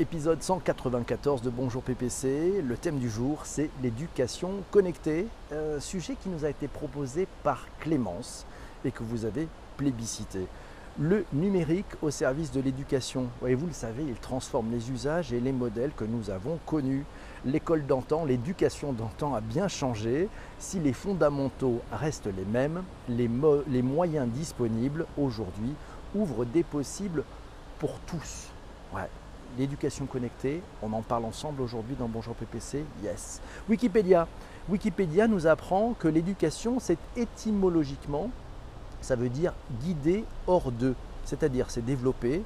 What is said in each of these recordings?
Épisode 194 de Bonjour PPC. Le thème du jour, c'est l'éducation connectée, un sujet qui nous a été proposé par Clémence et que vous avez plébiscité. Le numérique au service de l'éducation. Et vous le savez, il transforme les usages et les modèles que nous avons connus. L'école d'antan, l'éducation d'antan a bien changé. Si les fondamentaux restent les mêmes, les, moyens disponibles aujourd'hui ouvrent des possibles pour tous. L'éducation connectée, on en parle ensemble aujourd'hui dans Bonjour PPC, yes. Wikipédia. Wikipédia nous apprend que l'éducation, c'est étymologiquement, ça veut dire guider hors d'eux, c'est-à-dire c'est développer,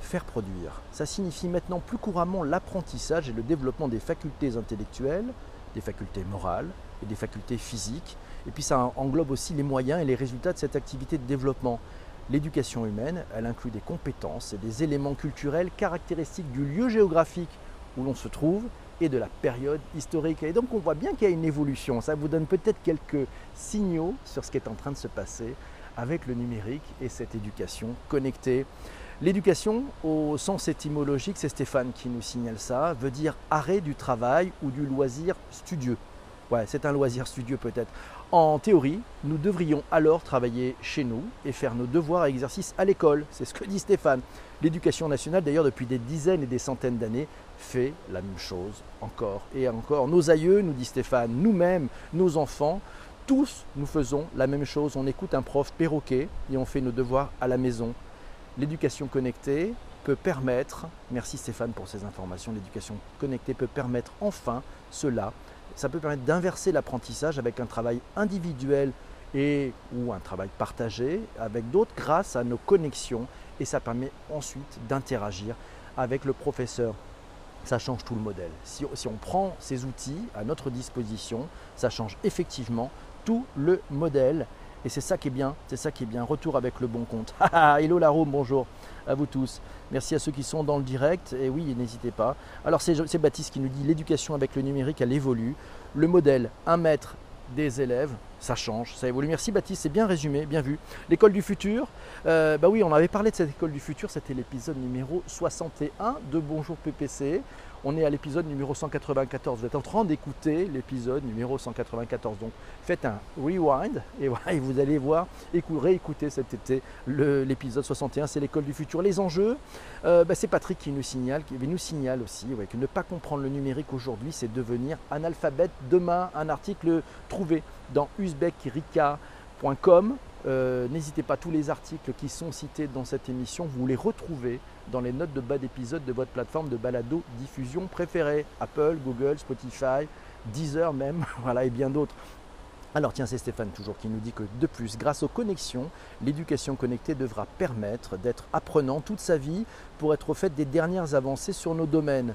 faire produire. Ça signifie maintenant plus couramment l'apprentissage et le développement des facultés intellectuelles, des facultés morales et des facultés physiques. Et puis ça englobe aussi les moyens et les résultats de cette activité de développement. L'éducation humaine, elle inclut des compétences et des éléments culturels caractéristiques du lieu géographique où l'on se trouve et de la période historique. Et donc on voit bien qu'il y a une évolution. Ça vous donne peut-être quelques signaux sur ce qui est en train de se passer avec le numérique et cette éducation connectée. L'éducation, au sens étymologique, c'est Stéphane qui nous signale ça, veut dire arrêt du travail ou du loisir studieux. Ouais, c'est un loisir studieux peut-être. En théorie, nous devrions alors travailler chez nous et faire nos devoirs et exercices à l'école. C'est ce que dit Stéphane. L'éducation nationale, d'ailleurs, depuis des dizaines et des centaines d'années, fait la même chose encore et encore. Nos aïeux, nous dit Stéphane, nous-mêmes, nos enfants, tous nous faisons la même chose. On écoute un prof perroquet et on fait nos devoirs à la maison. L'éducation connectée peut permettre, merci Stéphane pour ces informations, l'éducation connectée peut permettre enfin cela ça peut permettre d'inverser l'apprentissage avec un travail individuel et ou un travail partagé avec d'autres grâce à nos connexions et ça permet ensuite d'interagir avec le professeur. Ça change tout le modèle. Si, si, on prend ces outils à notre disposition, ça change effectivement tout le modèle et c'est ça qui est bien, c'est ça qui est bien. Retour avec le bon compte. Hello Larome, bonjour à vous tous. Merci à ceux qui sont dans le direct. Et oui, n'hésitez pas. Alors c'est Baptiste qui nous dit l'éducation avec le numérique, elle évolue. Le modèle, un mètre des élèves, ça change, ça évolue. Merci Baptiste, c'est bien résumé, bien vu. L'école du futur, euh, bah oui, on avait parlé de cette école du futur, c'était l'épisode numéro 61 de Bonjour PPC. On est à l'épisode numéro 194. Vous êtes en train d'écouter l'épisode numéro 194. Donc faites un rewind et, vous allez voir, réécouter cet été l'épisode 61. C'est l'école du futur. Les enjeux, euh, bah, c'est Patrick qui nous signale, qui nous signale aussi que ne pas comprendre le numérique aujourd'hui, c'est devenir analphabète demain. Un article trouvé dans uzbekirika.com euh, n'hésitez pas, tous les articles qui sont cités dans cette émission, vous les retrouvez dans les notes de bas d'épisode de votre plateforme de balado diffusion préférée. Apple, Google, Spotify, Deezer même, voilà, et bien d'autres. Alors tiens, c'est Stéphane toujours qui nous dit que de plus, grâce aux connexions, l'éducation connectée devra permettre d'être apprenant toute sa vie pour être au fait des dernières avancées sur nos domaines.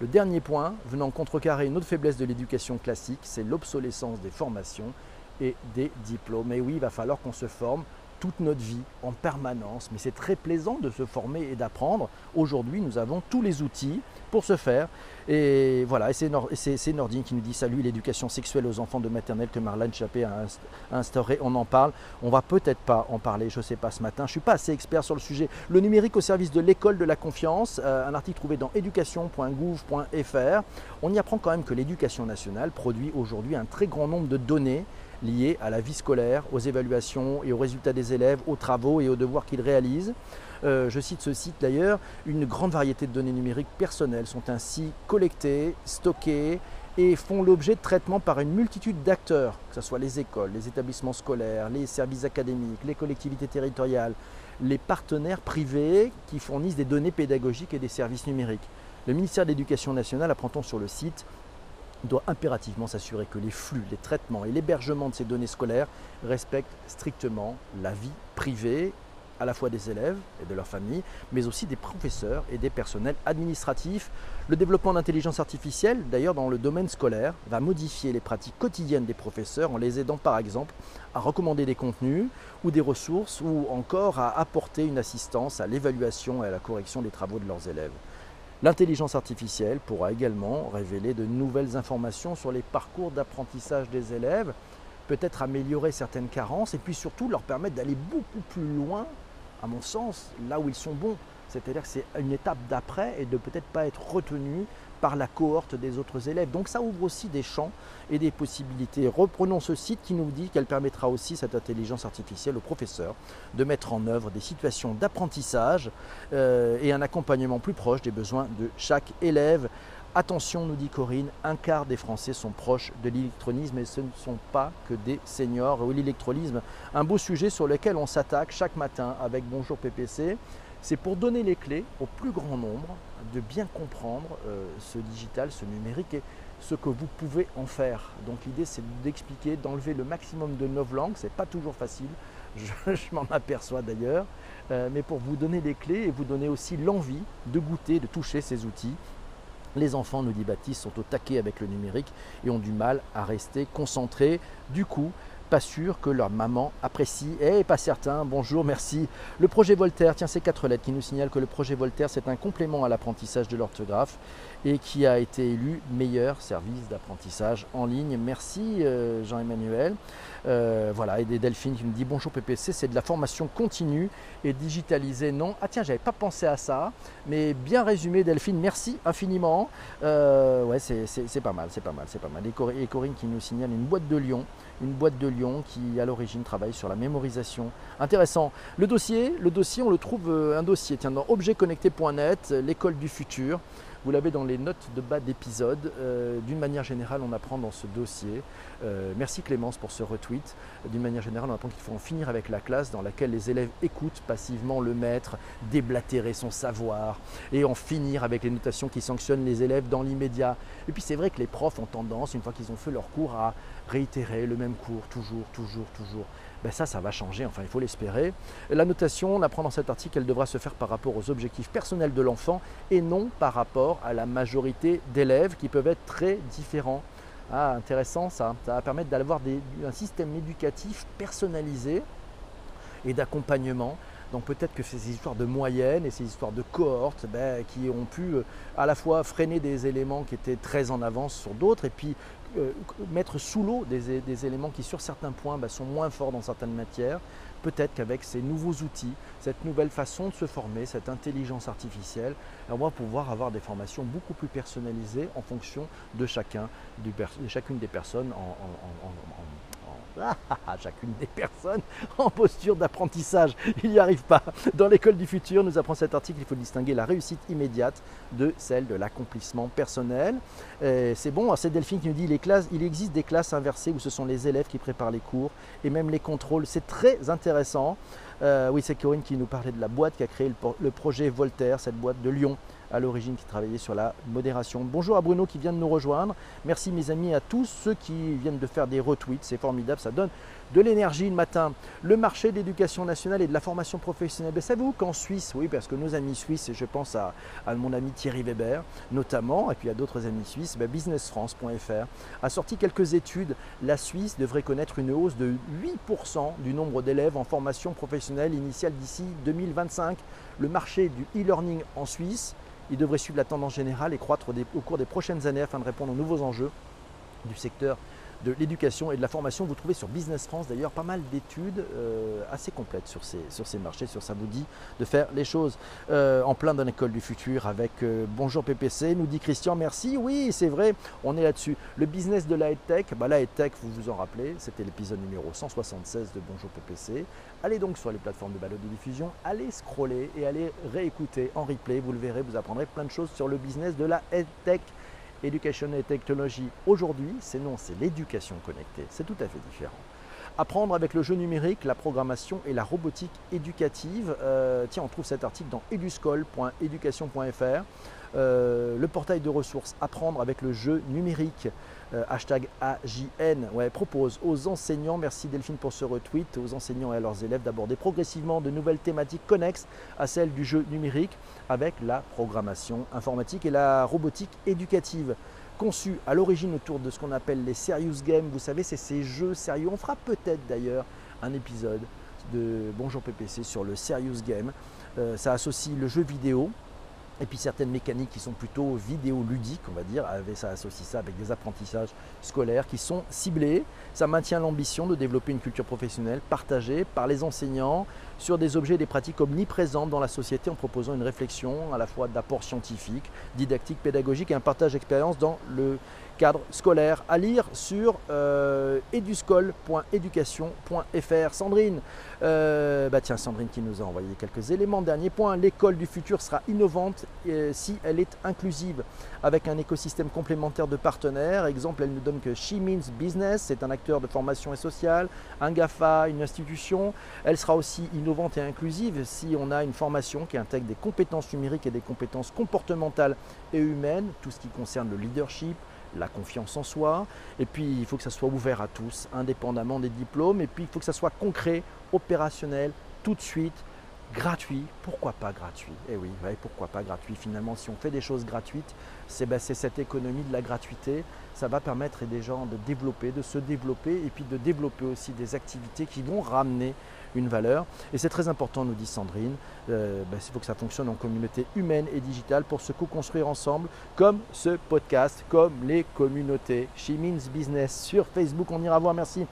Le dernier point, venant contrecarrer une autre faiblesse de l'éducation classique, c'est l'obsolescence des formations et des diplômes. Et oui, il va falloir qu'on se forme toute notre vie en permanence. Mais c'est très plaisant de se former et d'apprendre. Aujourd'hui, nous avons tous les outils pour se faire. Et voilà, et c'est Nordine qui nous dit salut l'éducation sexuelle aux enfants de maternelle que Marlène Chappé a instauré. On en parle. On va peut-être pas en parler, je ne sais pas ce matin. Je ne suis pas assez expert sur le sujet. Le numérique au service de l'école de la confiance, euh, un article trouvé dans éducation.gouv.fr. On y apprend quand même que l'éducation nationale produit aujourd'hui un très grand nombre de données liées à la vie scolaire, aux évaluations et aux résultats des élèves, aux travaux et aux devoirs qu'ils réalisent. Euh, je cite ce site d'ailleurs, une grande variété de données numériques personnelles sont ainsi collectées, stockées et font l'objet de traitement par une multitude d'acteurs, que ce soit les écoles, les établissements scolaires, les services académiques, les collectivités territoriales, les partenaires privés qui fournissent des données pédagogiques et des services numériques. Le ministère de l'Éducation nationale apprend-on sur le site doit impérativement s'assurer que les flux, les traitements et l'hébergement de ces données scolaires respectent strictement la vie privée à la fois des élèves et de leurs familles, mais aussi des professeurs et des personnels administratifs. Le développement d'intelligence artificielle, d'ailleurs dans le domaine scolaire, va modifier les pratiques quotidiennes des professeurs en les aidant par exemple à recommander des contenus ou des ressources ou encore à apporter une assistance à l'évaluation et à la correction des travaux de leurs élèves. L'intelligence artificielle pourra également révéler de nouvelles informations sur les parcours d'apprentissage des élèves, peut-être améliorer certaines carences et puis surtout leur permettre d'aller beaucoup plus loin, à mon sens, là où ils sont bons. C'est-à-dire que c'est une étape d'après et de peut-être pas être retenu par la cohorte des autres élèves. Donc ça ouvre aussi des champs et des possibilités. Reprenons ce site qui nous dit qu'elle permettra aussi, cette intelligence artificielle, aux professeurs de mettre en œuvre des situations d'apprentissage euh, et un accompagnement plus proche des besoins de chaque élève. Attention, nous dit Corinne, un quart des Français sont proches de l'électronisme et ce ne sont pas que des seniors. l'électronisme, un beau sujet sur lequel on s'attaque chaque matin avec Bonjour PPC. C'est pour donner les clés au plus grand nombre de bien comprendre euh, ce digital, ce numérique et ce que vous pouvez en faire. Donc l'idée c'est d'expliquer, d'enlever le maximum de novlangues. Ce n'est pas toujours facile, je, m'en aperçois d'ailleurs, euh, mais pour vous donner les clés et vous donner aussi l'envie de goûter, de toucher ces outils les enfants, nous dit Baptiste, sont au taquet avec le numérique et ont du mal à rester concentrés. Du coup, pas sûr que leur maman apprécie. Eh, pas certain. Bonjour, merci. Le projet Voltaire, tiens, ces quatre lettres qui nous signalent que le projet Voltaire, c'est un complément à l'apprentissage de l'orthographe et qui a été élu meilleur service d'apprentissage en ligne. Merci euh, Jean-Emmanuel. Euh, voilà, et des Delphine qui nous dit bonjour PPC, c'est de la formation continue et digitalisée. Non, ah tiens, j'avais pas pensé à ça, mais bien résumé Delphine, merci infiniment. Euh, ouais, c'est pas mal, c'est pas mal, c'est pas mal. Et Corinne qui nous signale une boîte de Lyon, une boîte de Lyon qui à l'origine travaille sur la mémorisation. Intéressant. Le dossier, le dossier, on le trouve un dossier, tiens, dans objectconnecté.net, l'école du futur. Vous l'avez dans les notes de bas d'épisode. Euh, d'une manière générale, on apprend dans ce dossier. Euh, merci Clémence pour ce retweet. D'une manière générale, on apprend qu'il faut en finir avec la classe dans laquelle les élèves écoutent passivement le maître, déblatérer son savoir et en finir avec les notations qui sanctionnent les élèves dans l'immédiat. Et puis c'est vrai que les profs ont tendance, une fois qu'ils ont fait leur cours, à réitérer le même cours, toujours, toujours, toujours. Ben ça, ça va changer, enfin il faut l'espérer. La notation, on apprend dans cet article qu'elle devra se faire par rapport aux objectifs personnels de l'enfant et non par rapport à la majorité d'élèves qui peuvent être très différents. Ah, intéressant ça. Ça va permettre d'avoir un système éducatif personnalisé et d'accompagnement. Donc peut-être que ces histoires de moyenne et ces histoires de cohortes ben, qui ont pu euh, à la fois freiner des éléments qui étaient très en avance sur d'autres et puis euh, mettre sous l'eau des, éléments qui sur certains points bah, sont moins forts dans certaines matières, peut-être qu'avec ces nouveaux outils, cette nouvelle façon de se former, cette intelligence artificielle, on va pouvoir avoir des formations beaucoup plus personnalisées en fonction de chacun, de chacune des personnes en, chacune des personnes en posture d'apprentissage. Il n'y arrive pas. Dans l'école du futur, nous apprend cet article, il faut distinguer la réussite immédiate de celle de l'accomplissement personnel. C'est bon, c'est Delphine qui nous dit les classes, il existe des classes inversées où ce sont les élèves qui préparent les cours et même les contrôles. C'est très intéressant. Euh, oui, c'est Corinne qui nous parlait de la boîte qui a créé le projet Voltaire, cette boîte de Lyon à l'origine qui travaillait sur la modération. Bonjour à Bruno qui vient de nous rejoindre. Merci mes amis à tous ceux qui viennent de faire des retweets. C'est formidable, ça donne de l'énergie le matin. Le marché de l'éducation nationale et de la formation professionnelle. Ben, savez-vous qu'en Suisse, oui, parce que nos amis suisses, et je pense à, mon ami Thierry Weber notamment, et puis à d'autres amis suisses, ben, businessfrance.fr a sorti quelques études. La Suisse devrait connaître une hausse de 8% du nombre d'élèves en formation professionnelle initiale d'ici 2025. Le marché du e-learning en Suisse il devrait suivre la tendance générale et croître au cours des prochaines années afin de répondre aux nouveaux enjeux du secteur de l'éducation et de la formation. Vous trouvez sur Business France d'ailleurs pas mal d'études euh, assez complètes sur ces, sur ces marchés, sur ça vous dit de faire les choses euh, en plein dans l'école du futur avec euh, Bonjour PPC, nous dit Christian, merci, oui c'est vrai, on est là-dessus. Le business de la tech, bah, la tech, vous vous en rappelez, c'était l'épisode numéro 176 de Bonjour PPC. Allez donc sur les plateformes de balade de diffusion, allez scroller et allez réécouter en replay, vous le verrez, vous apprendrez plein de choses sur le business de la tech. Education et Technologie aujourd'hui, c'est non, c'est l'éducation connectée. C'est tout à fait différent. Apprendre avec le jeu numérique, la programmation et la robotique éducative. Euh, tiens, on trouve cet article dans eduscol.education.fr. Euh, le portail de ressources Apprendre avec le jeu numérique. Euh, hashtag AJN, propose aux enseignants, merci Delphine pour ce retweet, aux enseignants et à leurs élèves d'aborder progressivement de nouvelles thématiques connexes à celles du jeu numérique avec la programmation informatique et la robotique éducative conçus à l'origine autour de ce qu'on appelle les serious games. Vous savez, c'est ces jeux sérieux. On fera peut-être d'ailleurs un épisode de Bonjour PPC sur le serious game. Euh, ça associe le jeu vidéo et puis certaines mécaniques qui sont plutôt vidéoludiques, on va dire, ça associe ça avec des apprentissages scolaires qui sont ciblés. Ça maintient l'ambition de développer une culture professionnelle partagée par les enseignants sur des objets et des pratiques omniprésentes dans la société en proposant une réflexion à la fois d'apport scientifique, didactique, pédagogique et un partage d'expérience dans le cadre scolaire à lire sur euh, eduscol.education.fr. Sandrine, euh, bah tiens Sandrine qui nous a envoyé quelques éléments. Dernier point, l'école du futur sera innovante euh, si elle est inclusive avec un écosystème complémentaire de partenaires. Exemple, elle nous donne que She Means Business, c'est un acteur de formation et sociale, un GAFA, une institution. Elle sera aussi innovante et inclusive si on a une formation qui intègre des compétences numériques et des compétences comportementales et humaines, tout ce qui concerne le leadership, la confiance en soi. Et puis, il faut que ça soit ouvert à tous, indépendamment des diplômes. Et puis, il faut que ça soit concret, opérationnel, tout de suite, gratuit. Pourquoi pas gratuit? Eh oui, pourquoi pas gratuit? Finalement, si on fait des choses gratuites, ben, c'est cette économie de la gratuité. Ça va permettre des gens de développer, de se développer et puis de développer aussi des activités qui vont ramener une valeur. Et c'est très important, nous dit Sandrine, euh, ben, il faut que ça fonctionne en communauté humaine et digitale pour se co-construire ensemble, comme ce podcast, comme les communautés. She Means Business sur Facebook, on ira voir, merci.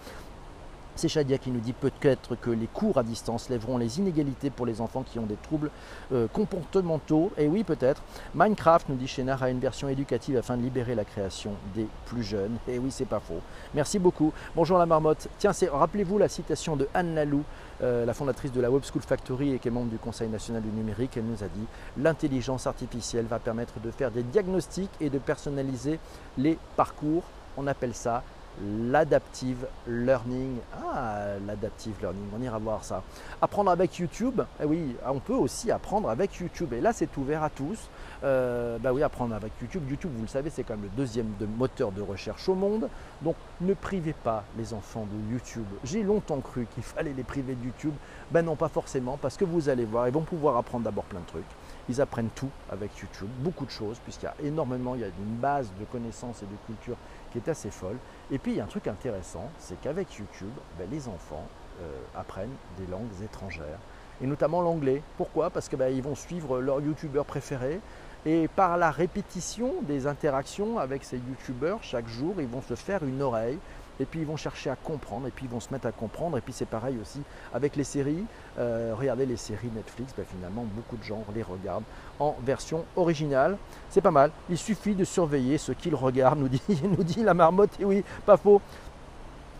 C'est Shadia qui nous dit peut-être que les cours à distance lèveront les inégalités pour les enfants qui ont des troubles euh, comportementaux. Et oui, peut-être. Minecraft, nous dit Chénard, a une version éducative afin de libérer la création des plus jeunes. Et oui, c'est pas faux. Merci beaucoup. Bonjour la marmotte. Tiens, rappelez-vous la citation de Anne Lalou, euh, la fondatrice de la Web School Factory et qui est membre du Conseil national du numérique. Elle nous a dit l'intelligence artificielle va permettre de faire des diagnostics et de personnaliser les parcours. On appelle ça l'adaptive learning. Ah, l'adaptive learning, on ira voir ça. Apprendre avec YouTube, eh oui, on peut aussi apprendre avec YouTube. Et là, c'est ouvert à tous. Euh, bah oui, apprendre avec YouTube. YouTube, vous le savez, c'est quand même le deuxième moteur de recherche au monde. Donc, ne privez pas les enfants de YouTube. J'ai longtemps cru qu'il fallait les priver de YouTube. Ben non, pas forcément, parce que vous allez voir, ils vont pouvoir apprendre d'abord plein de trucs. Ils apprennent tout avec YouTube, beaucoup de choses, puisqu'il y a énormément, il y a une base de connaissances et de culture qui est assez folle. Et puis il y a un truc intéressant, c'est qu'avec YouTube, ben, les enfants euh, apprennent des langues étrangères, et notamment l'anglais. Pourquoi? Parce qu'ils ben, vont suivre leur youtubeur préféré, et par la répétition des interactions avec ces youtubeurs, chaque jour, ils vont se faire une oreille et puis ils vont chercher à comprendre, et puis ils vont se mettre à comprendre, et puis c'est pareil aussi avec les séries. Euh, regardez les séries Netflix, ben finalement beaucoup de gens les regardent en version originale. C'est pas mal, il suffit de surveiller ce qu'ils regardent, nous dit, nous dit la marmotte, et oui, pas faux.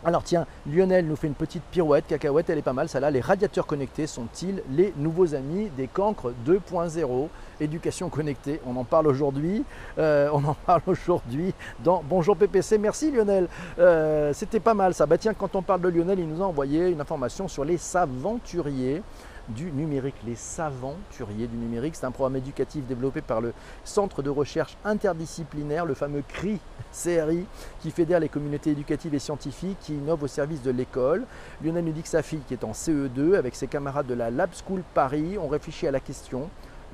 Alors tiens, Lionel nous fait une petite pirouette, cacahuète, elle est pas mal, ça là. Les radiateurs connectés sont-ils les nouveaux amis des cancres 2.0 Éducation connectée, on en parle aujourd'hui. Euh, on en parle aujourd'hui dans Bonjour PPC. Merci Lionel, euh, c'était pas mal ça. Bah tiens, quand on parle de Lionel, il nous a envoyé une information sur les saventuriers du numérique, les saventuriers du numérique. C'est un programme éducatif développé par le Centre de recherche interdisciplinaire, le fameux CRI, CRI, qui fédère les communautés éducatives et scientifiques, qui innove au service de l'école. Lionel nous dit que sa fille, qui est en CE2, avec ses camarades de la Lab School Paris, ont réfléchi à la question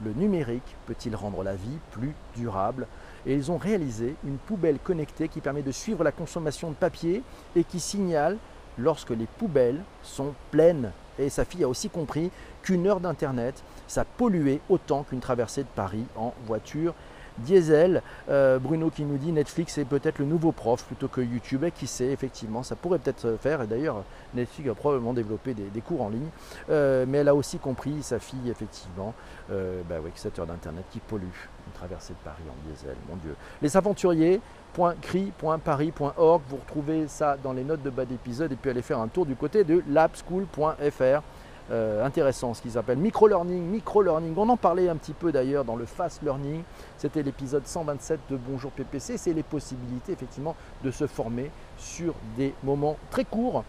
le numérique peut-il rendre la vie plus durable? Et ils ont réalisé une poubelle connectée qui permet de suivre la consommation de papier et qui signale lorsque les poubelles sont pleines. Et sa fille a aussi compris qu'une heure d'Internet, ça polluait autant qu'une traversée de Paris en voiture diesel. Euh, Bruno qui nous dit Netflix est peut-être le nouveau prof plutôt que YouTube. Et qui sait, effectivement, ça pourrait peut-être faire. Et d'ailleurs, Netflix a probablement développé des, cours en ligne. Euh, mais elle a aussi compris, sa fille, effectivement, euh, bah oui, cette heure d'Internet qui pollue une traversée de Paris en diesel. Mon Dieu. Les aventuriers .cri.paris.org. Vous retrouvez ça dans les notes de bas d'épisode et puis allez faire un tour du côté de labschool.fr. Euh, intéressant, ce qu'ils appellent micro-learning, micro-learning. On en parlait un petit peu d'ailleurs dans le fast learning. C'était l'épisode 127 de Bonjour PPC. C'est les possibilités effectivement de se former sur des moments très courts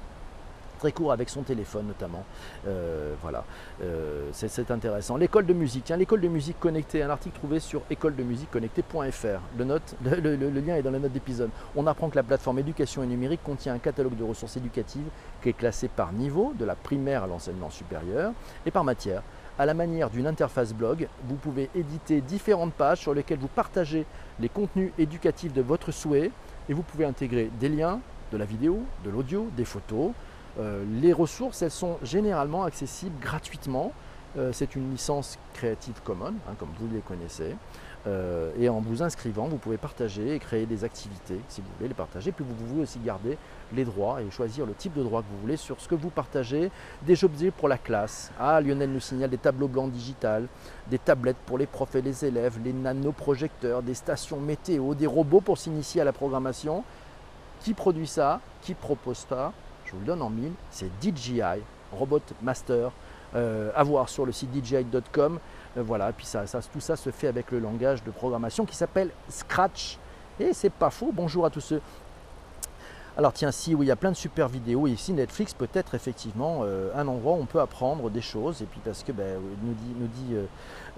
très court avec son téléphone notamment. Euh, voilà, euh, c'est intéressant. L'école de musique, tiens, l'école de musique connectée, un article trouvé sur écoledemusiqueconnectée.fr. Le, note, le, lien est dans la note d'épisode. On apprend que la plateforme éducation et numérique contient un catalogue de ressources éducatives qui est classé par niveau, de la primaire à l'enseignement supérieur, et par matière. À la manière d'une interface blog, vous pouvez éditer différentes pages sur lesquelles vous partagez les contenus éducatifs de votre souhait et vous pouvez intégrer des liens, de la vidéo, de l'audio, des photos, euh, les ressources, elles sont généralement accessibles gratuitement Euh, c'est une licence Creative Commons, hein, comme vous les connaissez. Euh, et en vous inscrivant, vous pouvez partager et créer des activités si vous voulez les partager. Puis vous pouvez aussi garder les droits et choisir le type de droit que vous voulez sur ce que vous partagez. Des objets pour la classe. Ah, Lionel nous signale des tableaux blancs digitales, des tablettes pour les profs et les élèves, les nanoprojecteurs, des stations météo, des robots pour s'initier à la programmation. Qui produit ça? Qui propose ça? Je vous le donne en mille. C'est DJI, Robot Master. Euh, à voir sur le site DJI.com. Euh, voilà, puis ça, tout ça se fait avec le langage de programmation qui s'appelle Scratch. Et c'est pas faux. Bonjour à tous ceux alors tiens, si oui, il y a plein de super vidéos, et ici Netflix peut être effectivement euh, un endroit où on peut apprendre des choses, et puis parce que ben, nous dit, nous dit euh,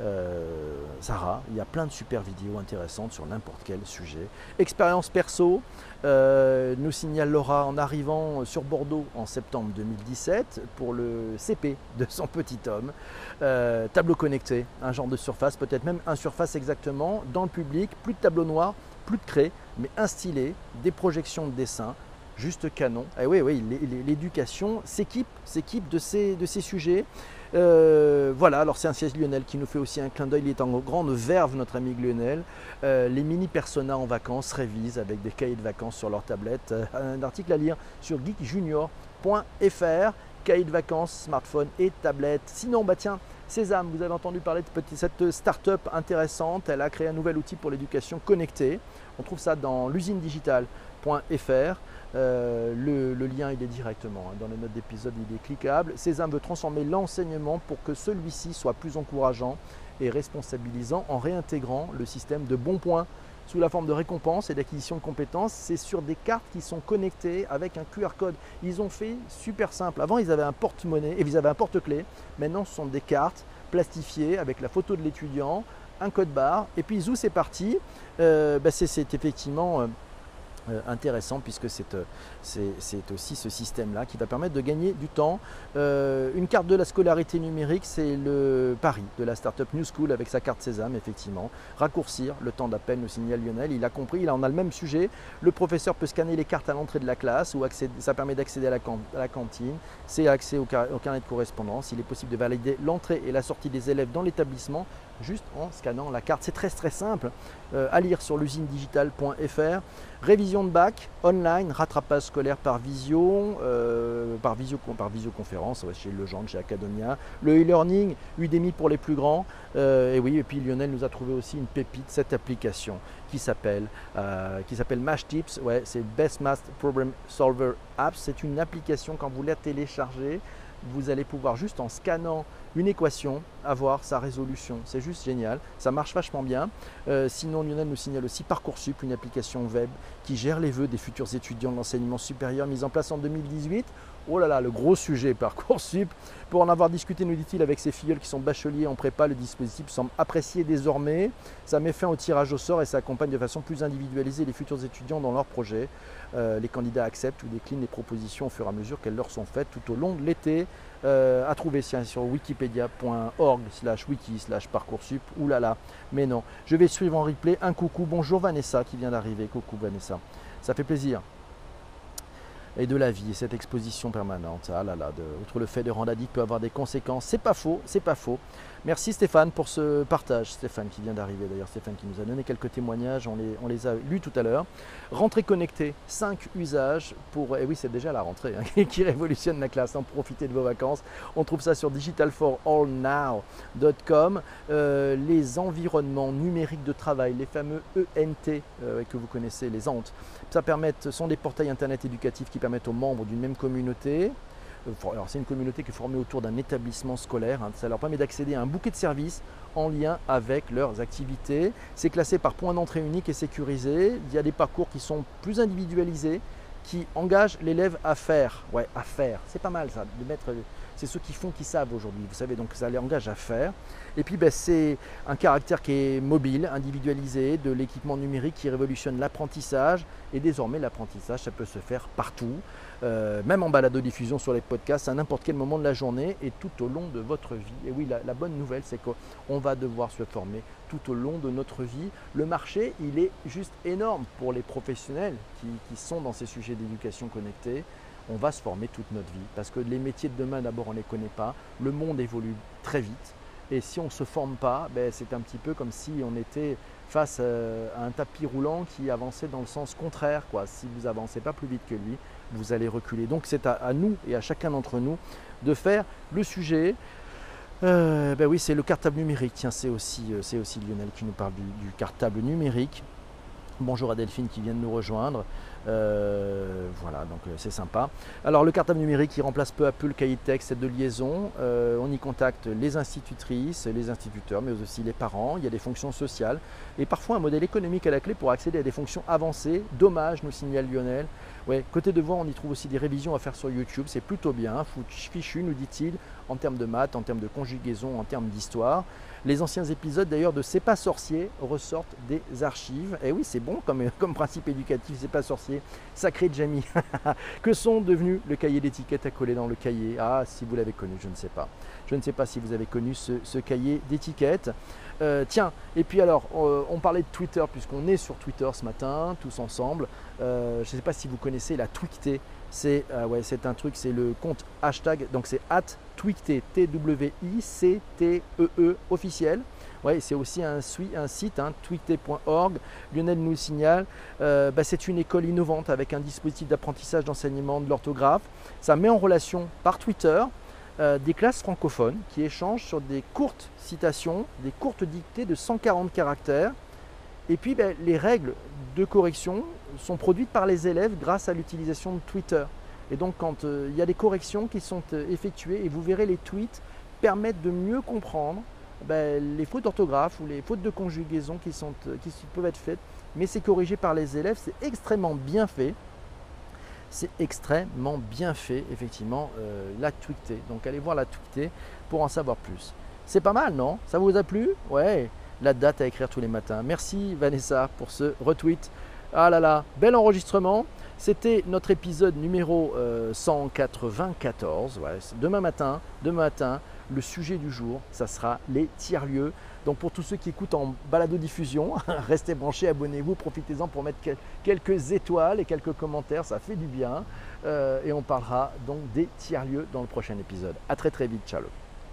euh, Sarah, il y a plein de super vidéos intéressantes sur n'importe quel sujet. Expérience perso, nous signale Laura en arrivant sur Bordeaux en septembre 2017 pour le CP de son petit homme. tableau connecté, un genre de surface, peut-être même un surface exactement, dans le public, plus de tableau noir, plus de craie, mais un stylet, des projections de dessin, juste canon. Et eh oui, oui, l'éducation s'équipe, s'équipe de ces, sujets. Euh, voilà, alors c'est un siège Lionel qui nous fait aussi un clin d'œil. Il est en grande verve, notre ami Lionel. Euh, les mini personas en vacances révisent avec des cahiers de vacances sur leur tablette. Euh, un article à lire sur geekjunior.fr. Cahiers de vacances, smartphone et tablette. Sinon, bah tiens, Sésame, vous avez entendu parler de cette start-up intéressante. Elle a créé un nouvel outil pour l'éducation connectée. On trouve ça dans l'usine-digitale.fr. Euh, le, lien il est directement hein. dans les notes d'épisode, il est cliquable. Sésame veut transformer l'enseignement pour que celui-ci soit plus encourageant et responsabilisant en réintégrant le système de bons points sous la forme de récompenses et d'acquisition de compétences. C'est sur des cartes qui sont connectées avec un QR code. Ils ont fait super simple. Avant, ils avaient un porte-monnaie et ils avaient un porte-clés. Maintenant, ce sont des cartes plastifiées avec la photo de l'étudiant, un code barre. Et puis, zou, c'est parti. Euh, bah, c'est effectivement. Euh, intéressant puisque euh, c'est aussi ce système-là qui va permettre de gagner du temps. Euh, une carte de la scolarité numérique, c'est le pari de la startup New School avec sa carte Sésame, effectivement. Raccourcir le temps d'appel, nous signale Lionel. Il a compris, il en a le même sujet. Le professeur peut scanner les cartes à l'entrée de la classe ou ça permet d'accéder à, la cantine. C'est accès au carnet de correspondance. Il est possible de valider l'entrée et la sortie des élèves dans l'établissement juste en scannant la carte. C'est très très simple euh, à lire sur l'usine-digitale.fr. Révision de bac, online, rattrapage scolaire par visio, euh, par, visio par visioconférence chez Legendre, chez Academia. Le e-learning, Udemy pour les plus grands. Euh, et oui, et puis Lionel nous a trouvé aussi une pépite, cette application qui s'appelle qui s'appelle Mash Tips. Ouais, c'est Best Math Problem Solver Apps. C'est une application quand vous la téléchargez, vous allez pouvoir juste en scannant une équation, avoir sa résolution. C'est juste génial, ça marche vachement bien. Euh, sinon, Lionel nous signale aussi Parcoursup, une application web qui gère les vœux des futurs étudiants de l'enseignement supérieur mise en place en 2018. Oh là là, le gros sujet Parcoursup. Pour en avoir discuté, nous dit-il, avec ses filleuls qui sont bacheliers en prépa, le dispositif semble apprécié désormais. Ça met fin au tirage au sort et ça accompagne de façon plus individualisée les futurs étudiants dans leurs projets. Euh, les candidats acceptent ou déclinent les propositions au fur et à mesure qu'elles leur sont faites tout au long de l'été. Euh, à trouver sur wikipedia.org slash wiki slash parcoursup. Oulala, mais non. Je vais suivre en replay. Un coucou. Bonjour Vanessa qui vient d'arriver. Coucou Vanessa. Ça fait plaisir et de la vie et cette exposition permanente. Ah là là, outre le fait de rendre addict peut avoir des conséquences, c'est pas faux, c'est pas faux. Merci Stéphane pour ce partage. Stéphane qui vient d'arriver d'ailleurs, Stéphane qui nous a donné quelques témoignages, on les, a lus tout à l'heure. Rentrée connectée, 5 usages pour, et oui c'est déjà la rentrée hein, qui révolutionne la classe, en profitez de vos vacances. On trouve ça sur digitalforallnow.com. Euh, les environnements numériques de travail, les fameux ENT euh, que vous connaissez, les ENT, ça permet, sont des portails internet éducatifs qui permettent aux membres d'une même communauté euh, alors c'est une communauté qui est formée autour d'un établissement scolaire. Hein. Ça leur permet d'accéder à un bouquet de services en lien avec leurs activités. C'est classé par point d'entrée unique et sécurisé. Il y a des parcours qui sont plus individualisés, qui engagent l'élève à faire. Ouais, à faire. C'est pas mal ça, de mettre. C'est ceux qui font qui savent aujourd'hui. Vous savez, donc ça les engage à faire. Et puis ben, c'est un caractère qui est mobile, individualisé, de l'équipement numérique qui révolutionne l'apprentissage. Et désormais, l'apprentissage, ça peut se faire partout. Euh, même en balado-diffusion sur les podcasts, à n'importe quel moment de la journée et tout au long de votre vie. Et oui, la, bonne nouvelle, c'est qu'on va devoir se former tout au long de notre vie. Le marché, il est juste énorme pour les professionnels qui, sont dans ces sujets d'éducation connectée. On va se former toute notre vie. Parce que les métiers de demain, d'abord, on ne les connaît pas. Le monde évolue très vite. Et si on ne se forme pas, ben, c'est un petit peu comme si on était face euh, à un tapis roulant qui avançait dans le sens contraire. Quoi. Si vous avancez pas plus vite que lui, vous allez reculer. Donc c'est à, nous et à chacun d'entre nous de faire le sujet. Euh, ben oui, c'est le cartable numérique. Tiens, c'est aussi, euh, c'est aussi Lionel qui nous parle du cartable numérique. Bonjour à Delphine qui vient de nous rejoindre. Euh, voilà, donc euh, c'est sympa. Alors le cartable numérique, il remplace peu à peu le cahier de texte de liaison. Euh, on y contacte les institutrices, les instituteurs, mais aussi les parents. Il y a des fonctions sociales et parfois un modèle économique à la clé pour accéder à des fonctions avancées. Dommage, nous signale Lionel. Ouais, côté devoir, on y trouve aussi des révisions à faire sur YouTube. C'est plutôt bien, fichu, nous dit-il, en termes de maths, en termes de conjugaison, en termes d'histoire. Les anciens épisodes d'ailleurs de C'est pas sorcier ressortent des archives. Et oui, c'est bon comme, principe éducatif, C'est pas sorcier. Sacré Jamie. que sont devenus le cahier d'étiquette à coller dans le cahier? Ah, si vous l'avez connu, je ne sais pas. Je ne sais pas si vous avez connu ce, cahier d'étiquette. Euh, tiens, et puis alors, euh, on parlait de Twitter, puisqu'on est sur Twitter ce matin, tous ensemble. Euh, je ne sais pas si vous connaissez la Twicté. C'est ouais, un truc, c'est le compte hashtag, donc c'est at Twicté, T-W-I-C-T-E-E e, officiel. Ouais, c'est aussi un, un site, hein, twicté.org. Lionel nous signale, bah, c'est une école innovante avec un dispositif d'apprentissage d'enseignement de l'orthographe. Ça met en relation par Twitter euh, des classes francophones qui échangent sur des courtes citations, des courtes dictées de 140 caractères. Et puis ben, les règles de correction sont produites par les élèves grâce à l'utilisation de Twitter. Et donc quand euh, il y a des corrections qui sont euh, effectuées, et vous verrez les tweets permettent de mieux comprendre ben, les fautes d'orthographe ou les fautes de conjugaison qui, peuvent être faites, mais c'est corrigé par les élèves, c'est extrêmement bien fait. C'est extrêmement bien fait, effectivement, euh, la tweetée. Donc allez voir la tweetée pour en savoir plus. C'est pas mal, non? Ça vous a plu? Ouais, la date à écrire tous les matins. Merci Vanessa pour ce retweet. Ah là là, bel enregistrement. C'était notre épisode numéro 194. Euh, demain matin, demain matin, le sujet du jour, ça sera les tiers-lieux. Donc pour tous ceux qui écoutent en balado-diffusion, restez branchés, abonnez-vous, profitez-en pour mettre quelques étoiles et quelques commentaires, ça fait du bien. Euh, et on parlera donc des tiers-lieux dans le prochain épisode. A très très vite, ciao